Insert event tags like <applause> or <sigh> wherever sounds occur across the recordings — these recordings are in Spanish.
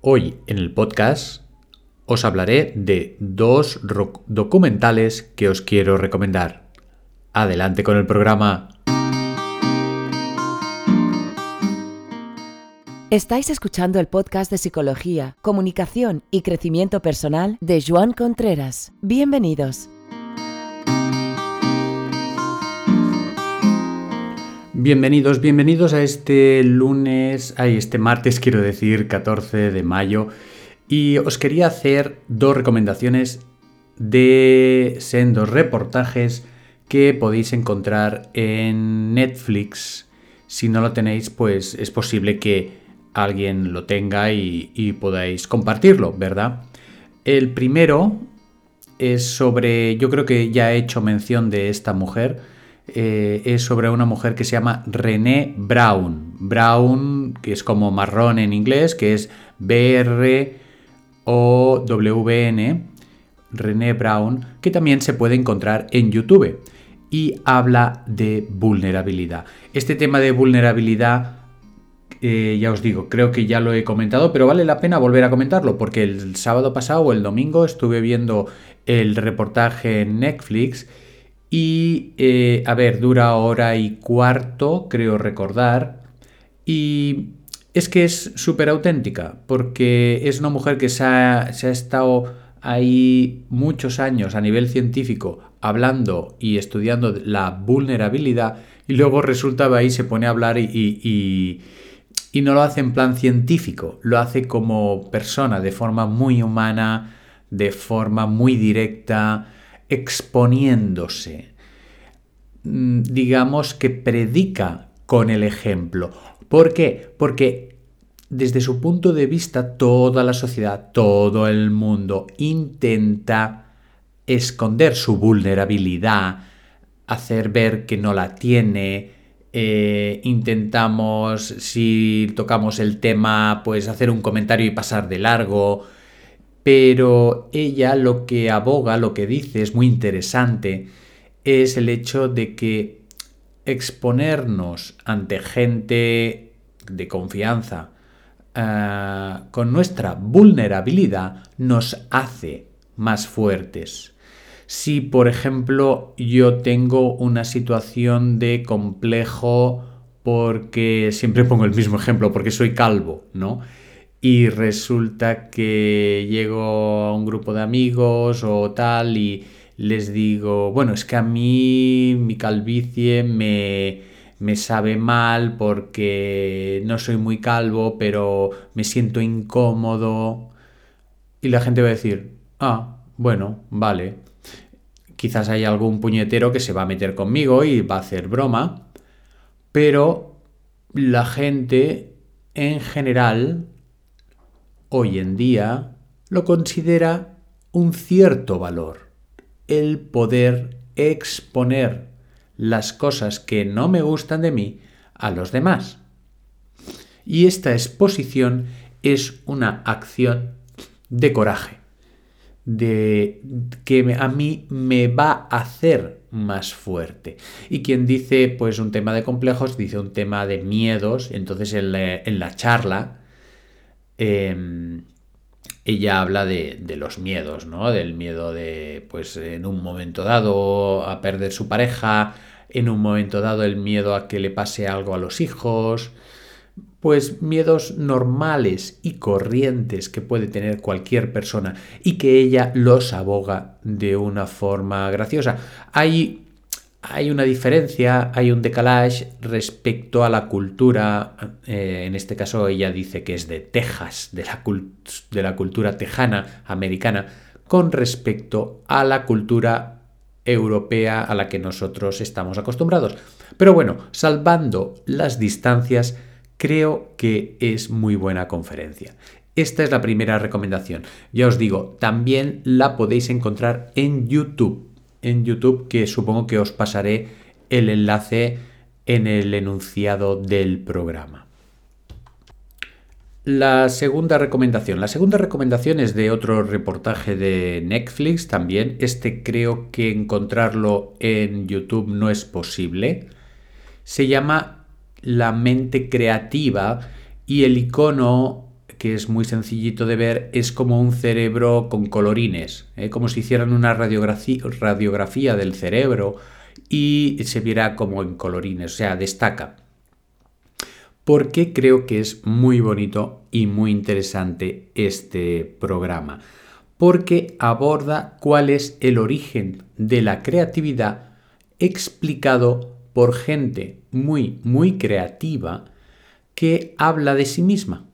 Hoy en el podcast os hablaré de dos documentales que os quiero recomendar. Adelante con el programa. Estáis escuchando el podcast de Psicología, Comunicación y Crecimiento Personal de Joan Contreras. Bienvenidos. Bienvenidos, bienvenidos a este lunes, ay, este martes quiero decir, 14 de mayo. Y os quería hacer dos recomendaciones de sendos reportajes que podéis encontrar en Netflix. Si no lo tenéis, pues es posible que alguien lo tenga y, y podáis compartirlo, ¿verdad? El primero es sobre, yo creo que ya he hecho mención de esta mujer, eh, es sobre una mujer que se llama René Brown. Brown, que es como marrón en inglés, que es B-R-O-W-N. René Brown, que también se puede encontrar en YouTube. Y habla de vulnerabilidad. Este tema de vulnerabilidad eh, ya os digo, creo que ya lo he comentado, pero vale la pena volver a comentarlo, porque el sábado pasado o el domingo estuve viendo el reportaje en Netflix y, eh, a ver, dura hora y cuarto, creo recordar. Y es que es súper auténtica, porque es una mujer que se ha, se ha, estado ahí muchos años a nivel científico hablando y estudiando la vulnerabilidad y luego resulta ahí se pone a hablar y, y, y no lo hace en plan científico, lo hace como persona, de forma muy humana, de forma muy directa, exponiéndose. Mm, digamos que predica con el ejemplo. ¿Por qué? Porque desde su punto de vista toda la sociedad, todo el mundo intenta esconder su vulnerabilidad, hacer ver que no la tiene, eh, intentamos, si tocamos el tema, pues hacer un comentario y pasar de largo, pero ella lo que aboga, lo que dice es muy interesante, es el hecho de que exponernos ante gente de confianza uh, con nuestra vulnerabilidad nos hace más fuertes. Si, por ejemplo, yo tengo una situación de complejo porque siempre pongo el mismo ejemplo, porque soy calvo, ¿no? Y resulta que llego a un grupo de amigos o tal y les digo, bueno, es que a mí mi calvicie me, me sabe mal porque no soy muy calvo, pero me siento incómodo. Y la gente va a decir, ah, bueno, vale. Quizás hay algún puñetero que se va a meter conmigo y va a hacer broma, pero la gente en general hoy en día lo considera un cierto valor, el poder exponer las cosas que no me gustan de mí a los demás. Y esta exposición es una acción de coraje, de que a mí me va a hacer más fuerte. Y quien dice pues un tema de complejos, dice un tema de miedos, entonces en la, en la charla Em, ella habla de, los miedos, ¿no? Del miedo de, pues, en un momento dado a perder su pareja, en un momento dado el miedo a que le pase algo a los hijos, pues miedos normales y corrientes que puede tener cualquier persona y que ella los aboga de una forma graciosa. Hay hay una diferencia, hay un decalage respecto a la cultura, eh, en este caso ella dice que es de Texas, de la, de la cultura tejana, americana, con respecto a la cultura europea a la que nosotros estamos acostumbrados. Pero bueno, salvando las distancias, creo que es muy buena conferencia. Esta es la primera recomendación. Ya os digo, también la podéis encontrar en YouTube en YouTube que supongo que os pasaré el enlace en el enunciado del programa. La segunda recomendación. La segunda recomendación es de otro reportaje de Netflix también. Este creo que encontrarlo en YouTube no es posible. Se llama La mente creativa y el icono que es muy sencillito de ver, es como un cerebro con colorines, ¿eh? como si hicieran una radiografía del cerebro y se viera como en colorines, o sea, destaca. Porque creo que es muy bonito y muy interesante este programa. Porque aborda cuál es el origen de la creatividad explicado por gente muy, muy creativa que habla de sí misma.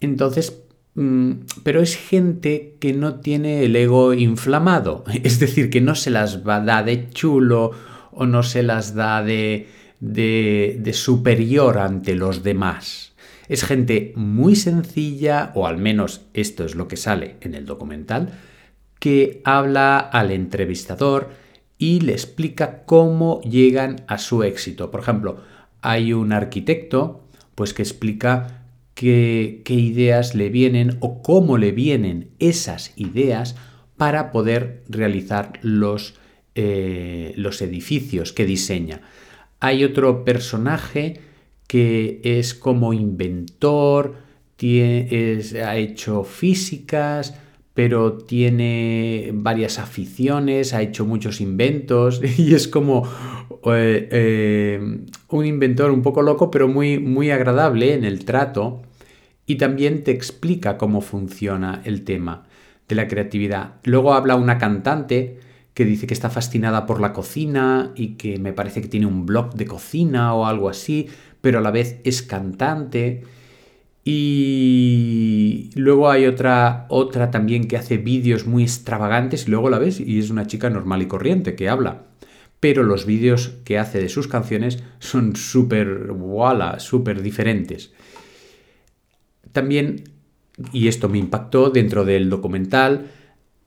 Entonces, mm, pero es gente que no tiene el ego inflamado, <laughs> es decir, que no se las va, da de chulo o no se las da de, de, de superior ante los demás. Es gente muy sencilla, o al menos esto es lo que sale en el documental, que habla al entrevistador y le explica cómo llegan a su éxito. Por ejemplo, hay un arquitecto pues que explica qué, ideas le vienen o cómo le vienen esas ideas para poder realizar los, eh, los edificios que diseña. Hay otro personaje que es como inventor, ha hecho físicas, pero tiene varias aficiones, ha hecho muchos inventos <laughs> y es como eh, eh, un inventor un poco loco, pero muy, muy agradable en el trato y también te explica cómo funciona el tema de la creatividad. Luego habla una cantante que dice que está fascinada por la cocina y que me parece que tiene un blog de cocina o algo así, pero a la vez es cantante. Y luego hay otra, otra también que hace vídeos muy extravagantes y luego la ves y es una chica normal y corriente que habla. Pero los vídeos que hace de sus canciones son súper, voilà, súper diferentes. También, y esto me impactó dentro del documental,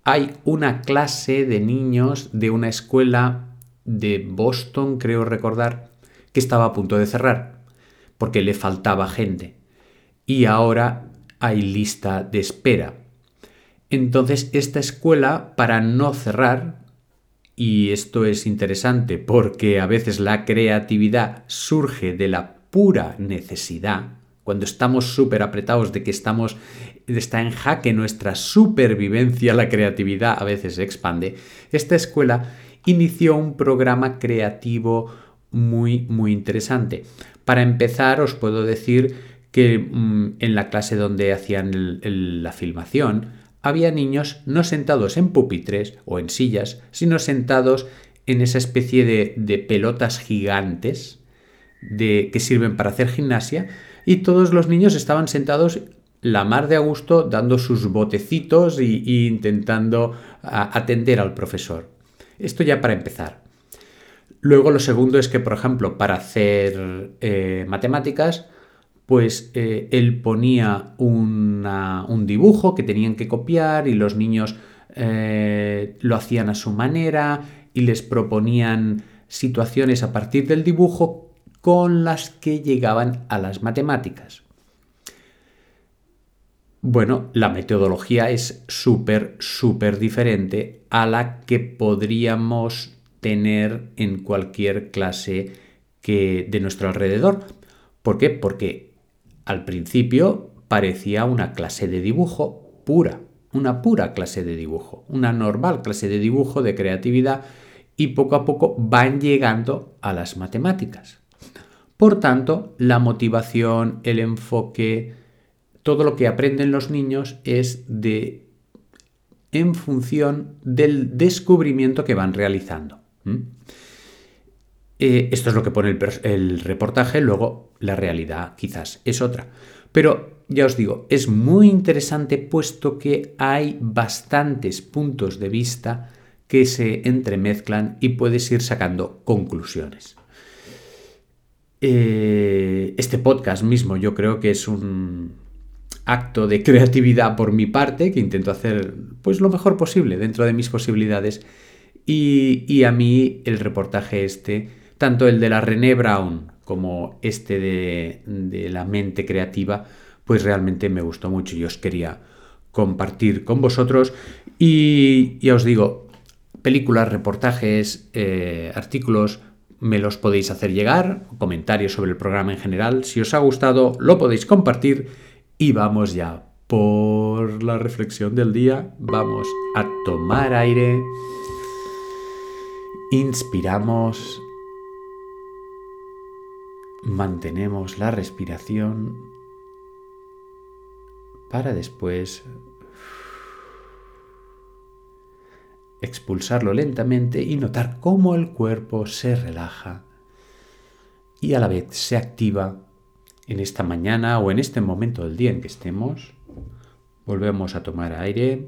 hay una clase de niños de una escuela de Boston, creo recordar, que estaba a punto de cerrar, porque le faltaba gente y ahora hay lista de espera. Entonces, esta escuela, para no cerrar, y esto es interesante porque a veces la creatividad surge de la pura necesidad, cuando estamos súper apretados de que estamos, está en jaque nuestra supervivencia, la creatividad a veces se expande, esta escuela inició un programa creativo muy, muy interesante. Para empezar, os puedo decir que mm, en la clase donde hacían la filmación había niños no sentados en pupitres o en sillas, sino sentados en esa especie de, pelotas gigantes de, que sirven para hacer gimnasia y todos los niños estaban sentados la mar de a gusto dando sus botecitos e intentando atender al profesor. Esto ya para empezar. Luego lo segundo es que, por ejemplo, para hacer eh, matemáticas, pues eh, él ponía un dibujo que tenían que copiar y los niños eh, lo hacían a su manera y les proponían situaciones a partir del dibujo con las que llegaban a las matemáticas. Bueno, la metodología es súper, súper diferente a la que podríamos tener en cualquier clase que de nuestro alrededor. ¿Por qué? Porque al principio parecía una clase de dibujo pura, una pura clase de dibujo, una normal clase de dibujo, de creatividad, y poco a poco van llegando a las matemáticas. Por tanto, la motivación, el enfoque, todo lo que aprenden los niños es de en función del descubrimiento que van realizando. Eh, esto es lo que pone el, reportaje, luego la realidad quizás es otra. Pero ya os digo, es muy interesante puesto que hay bastantes puntos de vista que se entremezclan y puedes ir sacando conclusiones. Eh, este podcast mismo yo creo que es un acto de creatividad por mi parte que intento hacer pues lo mejor posible dentro de mis posibilidades y, y a mí el reportaje este tanto el de la René Brown como este de, la mente creativa, pues realmente me gustó mucho y os quería compartir con vosotros. Y ya os digo, películas, reportajes, eh, artículos, me los podéis hacer llegar, comentarios sobre el programa en general. Si os ha gustado, lo podéis compartir Y vamos ya por la reflexión del día. Vamos a tomar aire. Inspiramos. Mantenemos la respiración para después expulsarlo lentamente y notar cómo el cuerpo se relaja y a la vez se activa en esta mañana o en este momento del día en que estemos. Volvemos a tomar aire.